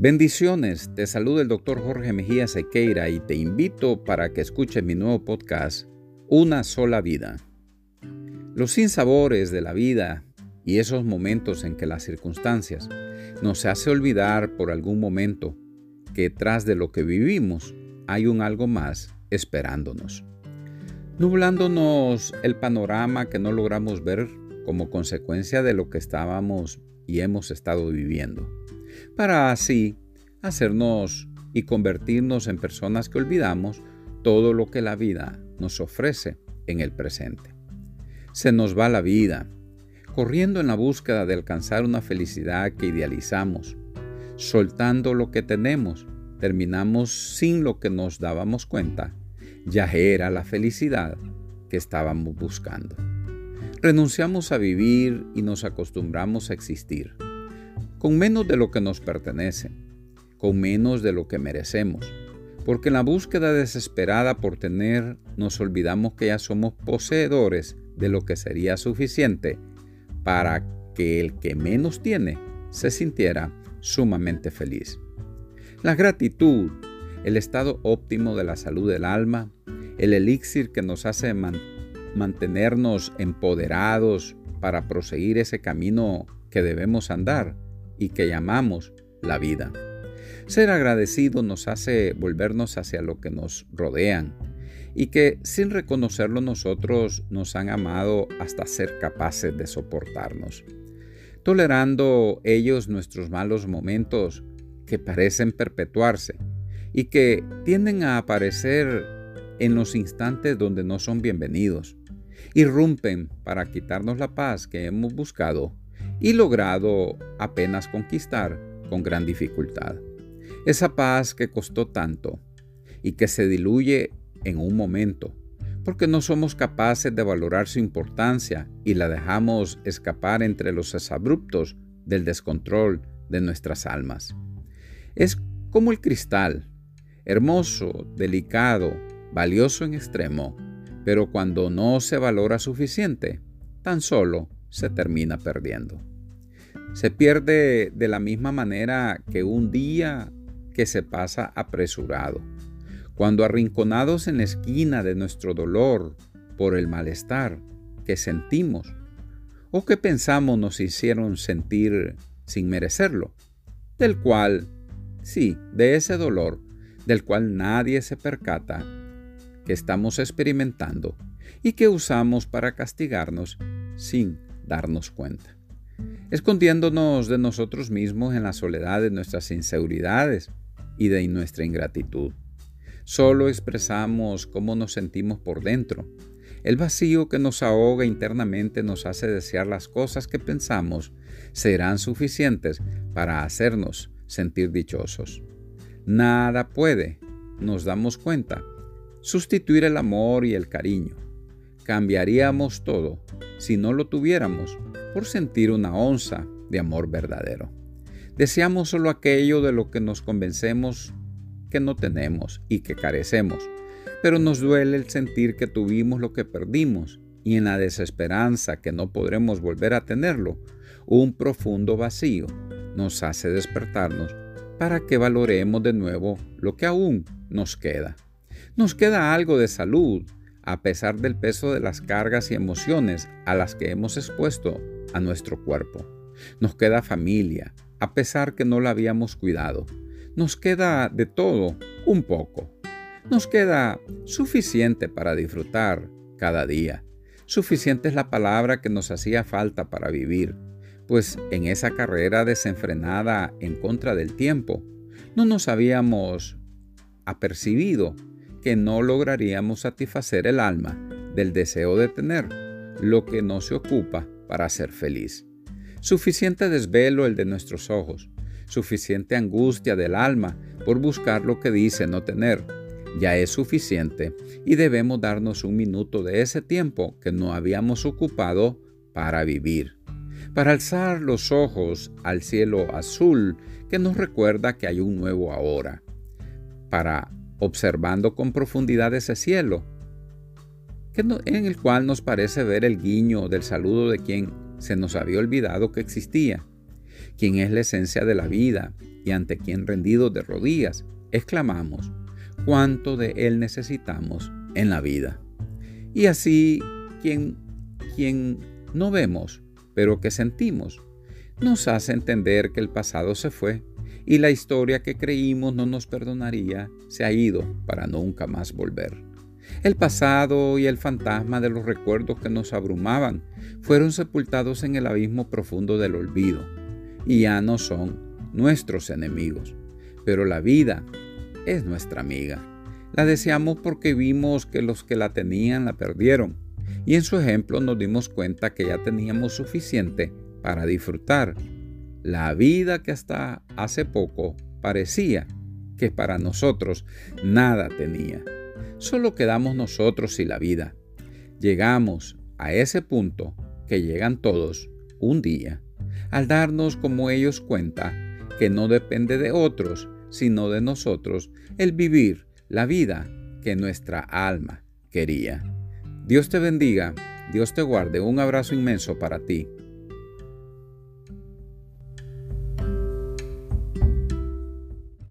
Bendiciones, te saluda el doctor Jorge Mejía Sequeira y te invito para que escuches mi nuevo podcast, Una sola vida. Los sinsabores de la vida y esos momentos en que las circunstancias nos hace olvidar por algún momento que tras de lo que vivimos hay un algo más esperándonos, nublándonos el panorama que no logramos ver como consecuencia de lo que estábamos y hemos estado viviendo, para así hacernos y convertirnos en personas que olvidamos todo lo que la vida nos ofrece en el presente. Se nos va la vida, corriendo en la búsqueda de alcanzar una felicidad que idealizamos, soltando lo que tenemos, terminamos sin lo que nos dábamos cuenta, ya era la felicidad que estábamos buscando. Renunciamos a vivir y nos acostumbramos a existir, con menos de lo que nos pertenece, con menos de lo que merecemos, porque en la búsqueda desesperada por tener nos olvidamos que ya somos poseedores de lo que sería suficiente para que el que menos tiene se sintiera sumamente feliz. La gratitud, el estado óptimo de la salud del alma, el elixir que nos hace mantener mantenernos empoderados para proseguir ese camino que debemos andar y que llamamos la vida. Ser agradecido nos hace volvernos hacia lo que nos rodean y que sin reconocerlo nosotros nos han amado hasta ser capaces de soportarnos, tolerando ellos nuestros malos momentos que parecen perpetuarse y que tienden a aparecer en los instantes donde no son bienvenidos irrumpen para quitarnos la paz que hemos buscado y logrado apenas conquistar con gran dificultad. Esa paz que costó tanto y que se diluye en un momento, porque no somos capaces de valorar su importancia y la dejamos escapar entre los abruptos del descontrol de nuestras almas. Es como el cristal, hermoso, delicado, valioso en extremo, pero cuando no se valora suficiente, tan solo se termina perdiendo. Se pierde de la misma manera que un día que se pasa apresurado, cuando arrinconados en la esquina de nuestro dolor por el malestar que sentimos o que pensamos nos hicieron sentir sin merecerlo, del cual, sí, de ese dolor, del cual nadie se percata que estamos experimentando y que usamos para castigarnos sin darnos cuenta, escondiéndonos de nosotros mismos en la soledad de nuestras inseguridades y de nuestra ingratitud. Solo expresamos cómo nos sentimos por dentro. El vacío que nos ahoga internamente nos hace desear las cosas que pensamos serán suficientes para hacernos sentir dichosos. Nada puede, nos damos cuenta, sustituir el amor y el cariño. Cambiaríamos todo si no lo tuviéramos por sentir una onza de amor verdadero. Deseamos solo aquello de lo que nos convencemos que no tenemos y que carecemos, pero nos duele el sentir que tuvimos lo que perdimos y en la desesperanza que no podremos volver a tenerlo, un profundo vacío nos hace despertarnos para que valoremos de nuevo lo que aún nos queda. Nos queda algo de salud, a pesar del peso de las cargas y emociones a las que hemos expuesto a nuestro cuerpo. Nos queda familia, a pesar que no la habíamos cuidado. Nos queda de todo un poco. Nos queda suficiente para disfrutar cada día. Suficiente es la palabra que nos hacía falta para vivir, pues en esa carrera desenfrenada en contra del tiempo, no nos habíamos apercibido que no lograríamos satisfacer el alma del deseo de tener lo que no se ocupa para ser feliz. Suficiente desvelo el de nuestros ojos, suficiente angustia del alma por buscar lo que dice no tener. Ya es suficiente y debemos darnos un minuto de ese tiempo que no habíamos ocupado para vivir, para alzar los ojos al cielo azul que nos recuerda que hay un nuevo ahora, para observando con profundidad ese cielo, en el cual nos parece ver el guiño del saludo de quien se nos había olvidado que existía. quien es la esencia de la vida y ante quien rendidos de rodillas exclamamos cuánto de Él necesitamos en la vida. Y así quien, quien no vemos, pero que sentimos, nos hace entender que el pasado se fue y la historia que creímos no nos perdonaría se ha ido para nunca más volver. El pasado y el fantasma de los recuerdos que nos abrumaban fueron sepultados en el abismo profundo del olvido y ya no son nuestros enemigos, pero la vida es nuestra amiga. La deseamos porque vimos que los que la tenían la perdieron y en su ejemplo nos dimos cuenta que ya teníamos suficiente para disfrutar la vida que hasta hace poco parecía que para nosotros nada tenía. Solo quedamos nosotros y la vida. Llegamos a ese punto que llegan todos un día, al darnos como ellos cuenta que no depende de otros, sino de nosotros, el vivir la vida que nuestra alma quería. Dios te bendiga, Dios te guarde, un abrazo inmenso para ti